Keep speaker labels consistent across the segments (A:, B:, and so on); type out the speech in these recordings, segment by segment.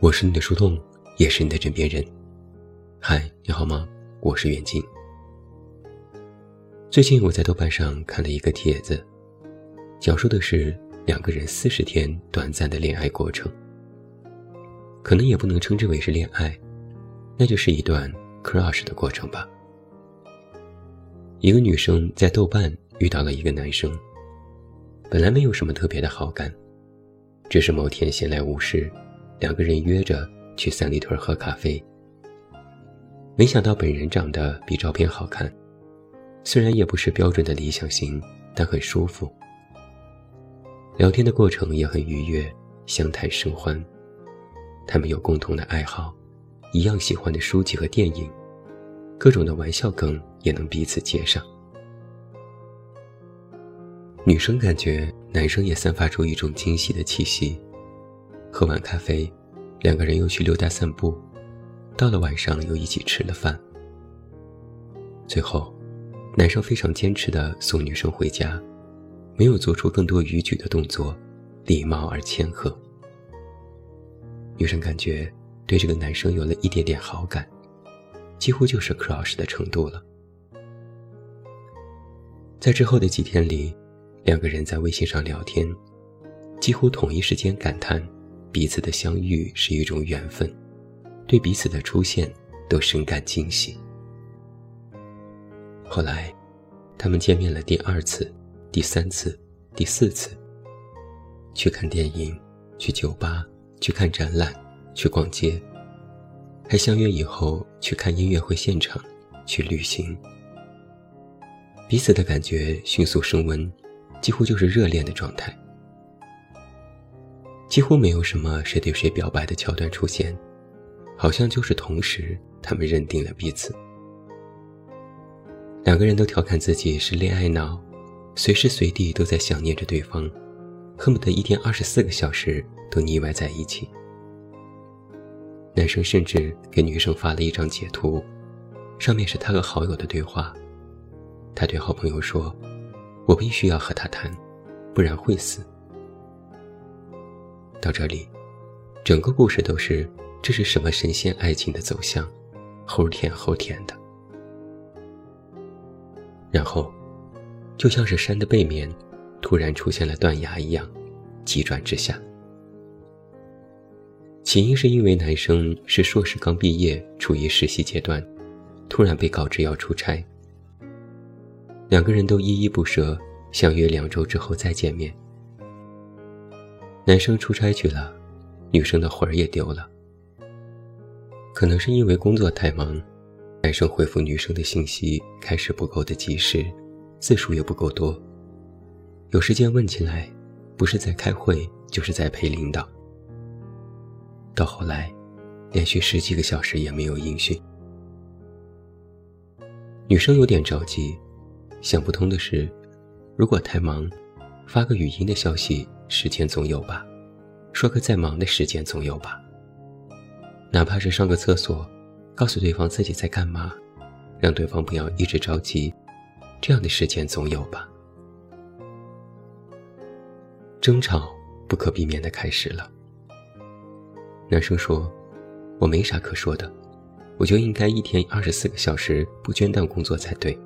A: 我是你的树洞，也是你的枕边人。嗨，你好吗？我是远近。最近我在豆瓣上看了一个帖子，讲述的是两个人四十天短暂的恋爱过程。可能也不能称之为是恋爱，那就是一段 crush 的过程吧。一个女生在豆瓣遇到了一个男生，本来没有什么特别的好感，只是某天闲来无事，两个人约着去三里屯喝咖啡。没想到本人长得比照片好看，虽然也不是标准的理想型，但很舒服。聊天的过程也很愉悦，相谈甚欢。他们有共同的爱好，一样喜欢的书籍和电影，各种的玩笑梗也能彼此接上。女生感觉男生也散发出一种惊喜的气息。喝完咖啡，两个人又去溜达散步，到了晚上又一起吃了饭。最后，男生非常坚持地送女生回家，没有做出更多逾矩的动作，礼貌而谦和。女生感觉对这个男生有了一点点好感，几乎就是 crush 的程度了。在之后的几天里，两个人在微信上聊天，几乎同一时间感叹彼此的相遇是一种缘分，对彼此的出现都深感惊喜。后来，他们见面了第二次、第三次、第四次，去看电影，去酒吧。去看展览，去逛街，还相约以后去看音乐会现场，去旅行。彼此的感觉迅速升温，几乎就是热恋的状态。几乎没有什么谁对谁表白的桥段出现，好像就是同时他们认定了彼此。两个人都调侃自己是恋爱脑，随时随地都在想念着对方，恨不得一天二十四个小时。都腻歪在一起。男生甚至给女生发了一张截图，上面是他和好友的对话。他对好朋友说：“我必须要和他谈，不然会死。”到这里，整个故事都是这是什么神仙爱情的走向，齁甜齁甜的。然后，就像是山的背面突然出现了断崖一样，急转直下。起因是因为男生是硕士刚毕业，处于实习阶段，突然被告知要出差。两个人都依依不舍，相约两周之后再见面。男生出差去了，女生的魂儿也丢了。可能是因为工作太忙，男生回复女生的信息开始不够的及时，字数也不够多。有时间问起来，不是在开会，就是在陪领导。到后来，连续十几个小时也没有音讯。女生有点着急，想不通的是，如果太忙，发个语音的消息时间总有吧？说个再忙的时间总有吧？哪怕是上个厕所，告诉对方自己在干嘛，让对方不要一直着急，这样的时间总有吧？争吵不可避免的开始了。男生说：“我没啥可说的，我就应该一天二十四个小时不间断工作才对。”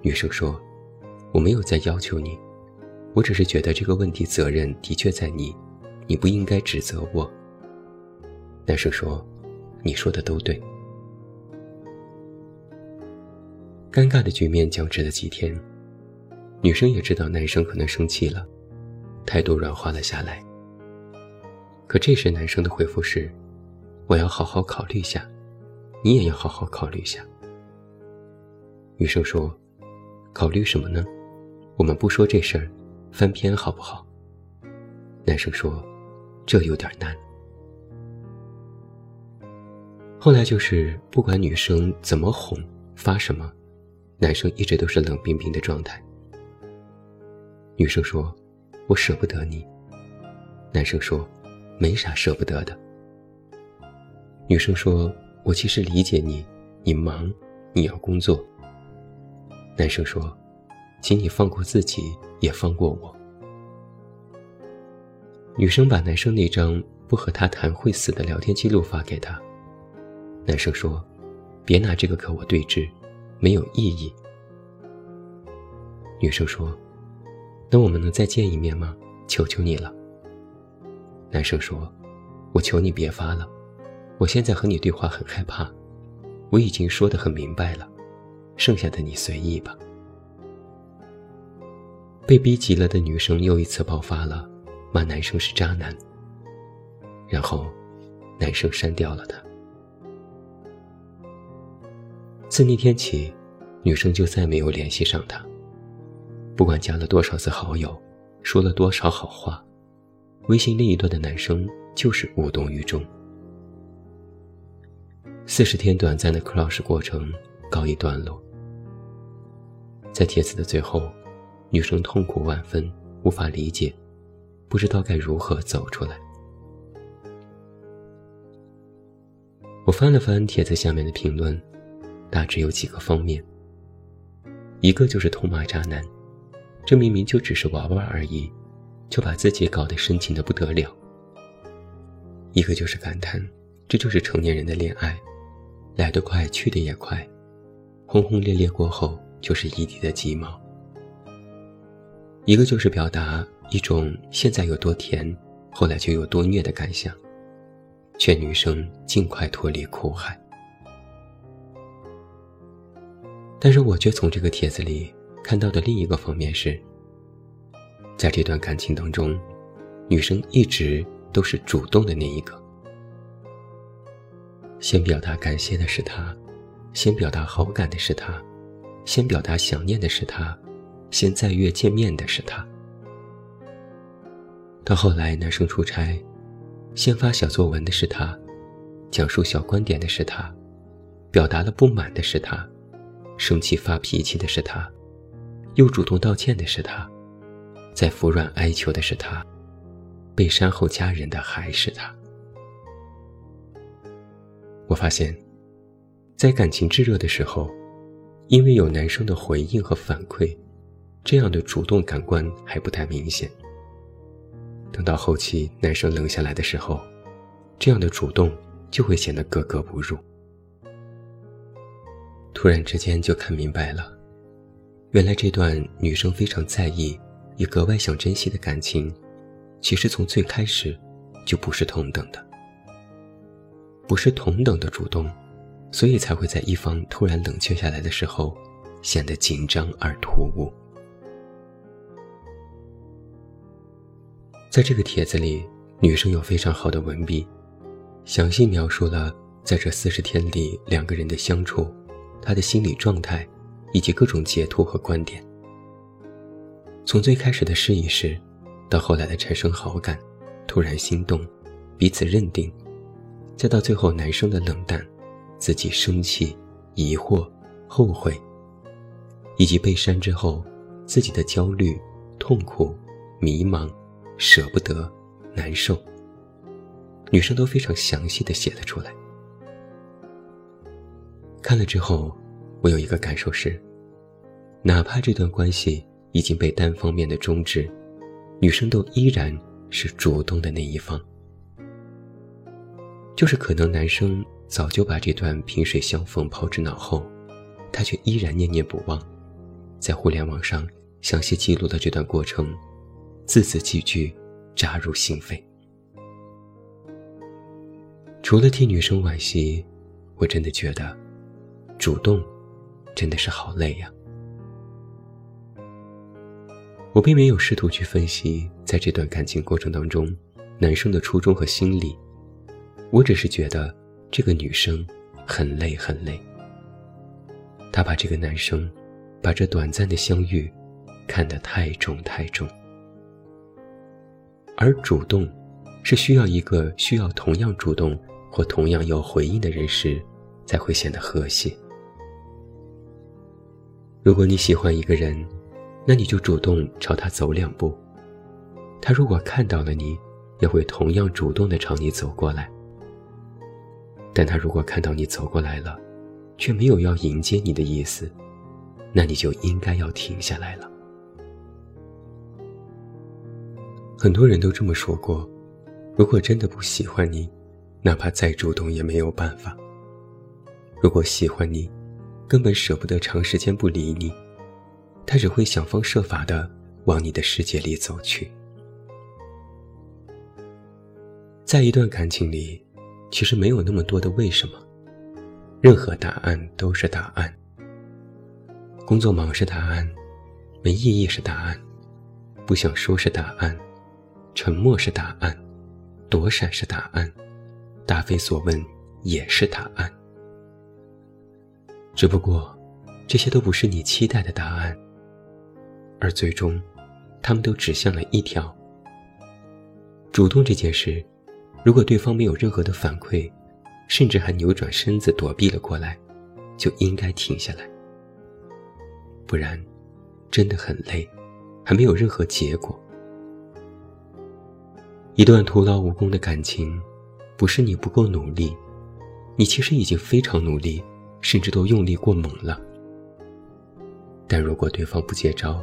A: 女生说：“我没有在要求你，我只是觉得这个问题责任的确在你，你不应该指责我。”男生说：“你说的都对。”尴尬的局面僵持了几天，女生也知道男生可能生气了，态度软化了下来。可这时，男生的回复是：“我要好好考虑下，你也要好好考虑下。”女生说：“考虑什么呢？我们不说这事儿，翻篇好不好？”男生说：“这有点难。”后来就是不管女生怎么哄，发什么，男生一直都是冷冰冰的状态。女生说：“我舍不得你。”男生说。没啥舍不得的。女生说：“我其实理解你，你忙，你要工作。”男生说：“请你放过自己，也放过我。”女生把男生那张不和他谈会死的聊天记录发给他。男生说：“别拿这个和我对峙，没有意义。”女生说：“那我们能再见一面吗？求求你了。”男生说：“我求你别发了，我现在和你对话很害怕，我已经说得很明白了，剩下的你随意吧。”被逼急了的女生又一次爆发了，骂男生是渣男。然后，男生删掉了她。自那天起，女生就再没有联系上他。不管加了多少次好友，说了多少好话，微信另一端的男生就是无动于衷。四十天短暂的 crush 过程告一段落。在帖子的最后，女生痛苦万分，无法理解，不知道该如何走出来。我翻了翻帖子下面的评论，大致有几个方面。一个就是痛骂渣男，这明明就只是玩玩而已，就把自己搞得深情的不得了。一个就是感叹，这就是成年人的恋爱，来得快去得也快，轰轰烈烈过后就是一地的鸡毛。一个就是表达一种现在有多甜，后来就有多虐的感想。劝女生尽快脱离苦海，但是我却从这个帖子里看到的另一个方面是，在这段感情当中，女生一直都是主动的那一个，先表达感谢的是他，先表达好感的是他，先表达想念的是他，先再约见面的是他，到后来男生出差。先发小作文的是他，讲述小观点的是他，表达了不满的是他，生气发脾气的是他，又主动道歉的是他，在服软哀求的是他，被删后加人的还是他。我发现，在感情炙热的时候，因为有男生的回应和反馈，这样的主动感官还不太明显。等到后期男生冷下来的时候，这样的主动就会显得格格不入。突然之间就看明白了，原来这段女生非常在意，也格外想珍惜的感情，其实从最开始就不是同等的，不是同等的主动，所以才会在一方突然冷却下来的时候，显得紧张而突兀。在这个帖子里，女生有非常好的文笔，详细描述了在这四十天里两个人的相处，她的心理状态，以及各种截图和观点。从最开始的试一试，到后来的产生好感，突然心动，彼此认定，再到最后男生的冷淡，自己生气、疑惑、后悔，以及被删之后自己的焦虑、痛苦、迷茫。舍不得，难受。女生都非常详细的写了出来。看了之后，我有一个感受是，哪怕这段关系已经被单方面的终止，女生都依然是主动的那一方。就是可能男生早就把这段萍水相逢抛之脑后，他却依然念念不忘，在互联网上详细记录了这段过程。字字句句扎入心扉。除了替女生惋惜，我真的觉得，主动真的是好累呀。我并没有试图去分析在这段感情过程当中男生的初衷和心理，我只是觉得这个女生很累很累。她把这个男生，把这短暂的相遇，看得太重太重。而主动，是需要一个需要同样主动或同样有回应的人时，才会显得和谐。如果你喜欢一个人，那你就主动朝他走两步。他如果看到了你，也会同样主动的朝你走过来。但他如果看到你走过来了，却没有要迎接你的意思，那你就应该要停下来了。很多人都这么说过，如果真的不喜欢你，哪怕再主动也没有办法。如果喜欢你，根本舍不得长时间不理你，他只会想方设法的往你的世界里走去。在一段感情里，其实没有那么多的为什么，任何答案都是答案。工作忙是答案，没意义是答案，不想说是答案，沉默是答案，躲闪是答案，答非所问也是答案。只不过，这些都不是你期待的答案，而最终，他们都指向了一条：主动这件事。如果对方没有任何的反馈，甚至还扭转身子躲避了过来，就应该停下来。不然，真的很累，还没有任何结果。一段徒劳无功的感情，不是你不够努力，你其实已经非常努力，甚至都用力过猛了。但如果对方不接招，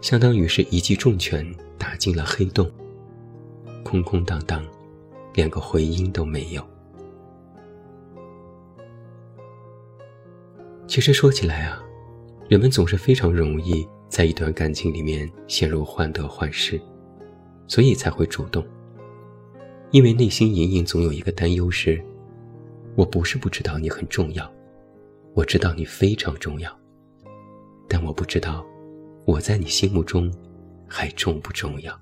A: 相当于是一记重拳打进了黑洞，空空荡荡。连个回音都没有。其实说起来啊，人们总是非常容易在一段感情里面陷入患得患失，所以才会主动。因为内心隐隐总有一个担忧是：我不是不知道你很重要，我知道你非常重要，但我不知道我在你心目中还重不重要。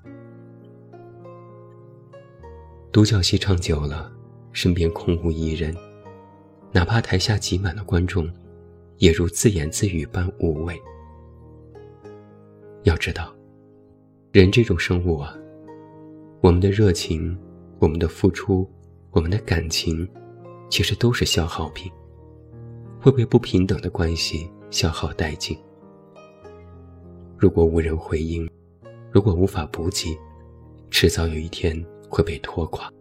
A: 独角戏唱久了，身边空无一人，哪怕台下挤满了观众，也如自言自语般无味。要知道，人这种生物啊，我们的热情、我们的付出、我们的感情，其实都是消耗品，会被不平等的关系消耗殆尽。如果无人回应，如果无法补给，迟早有一天。会被拖垮，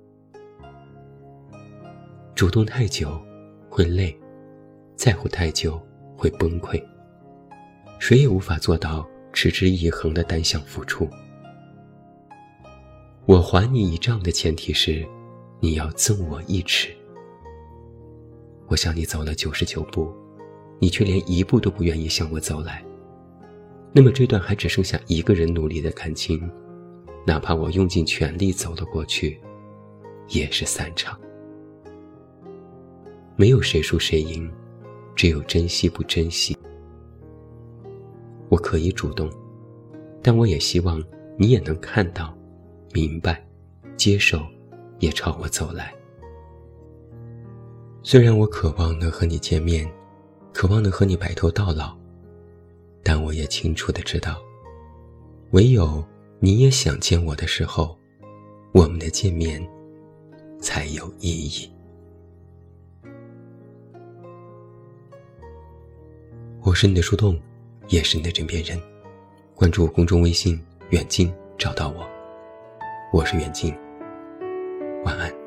A: 主动太久会累，在乎太久会崩溃。谁也无法做到持之以恒的单向付出。我还你一丈的前提是，你要赠我一尺。我向你走了九十九步，你却连一步都不愿意向我走来，那么这段还只剩下一个人努力的感情。哪怕我用尽全力走了过去，也是散场。没有谁输谁赢，只有珍惜不珍惜。我可以主动，但我也希望你也能看到、明白、接受，也朝我走来。虽然我渴望能和你见面，渴望能和你白头到老，但我也清楚的知道，唯有。你也想见我的时候，我们的见面才有意义。我是你的树洞，也是你的枕边人。关注公众微信“远近”，找到我。我是远近晚安。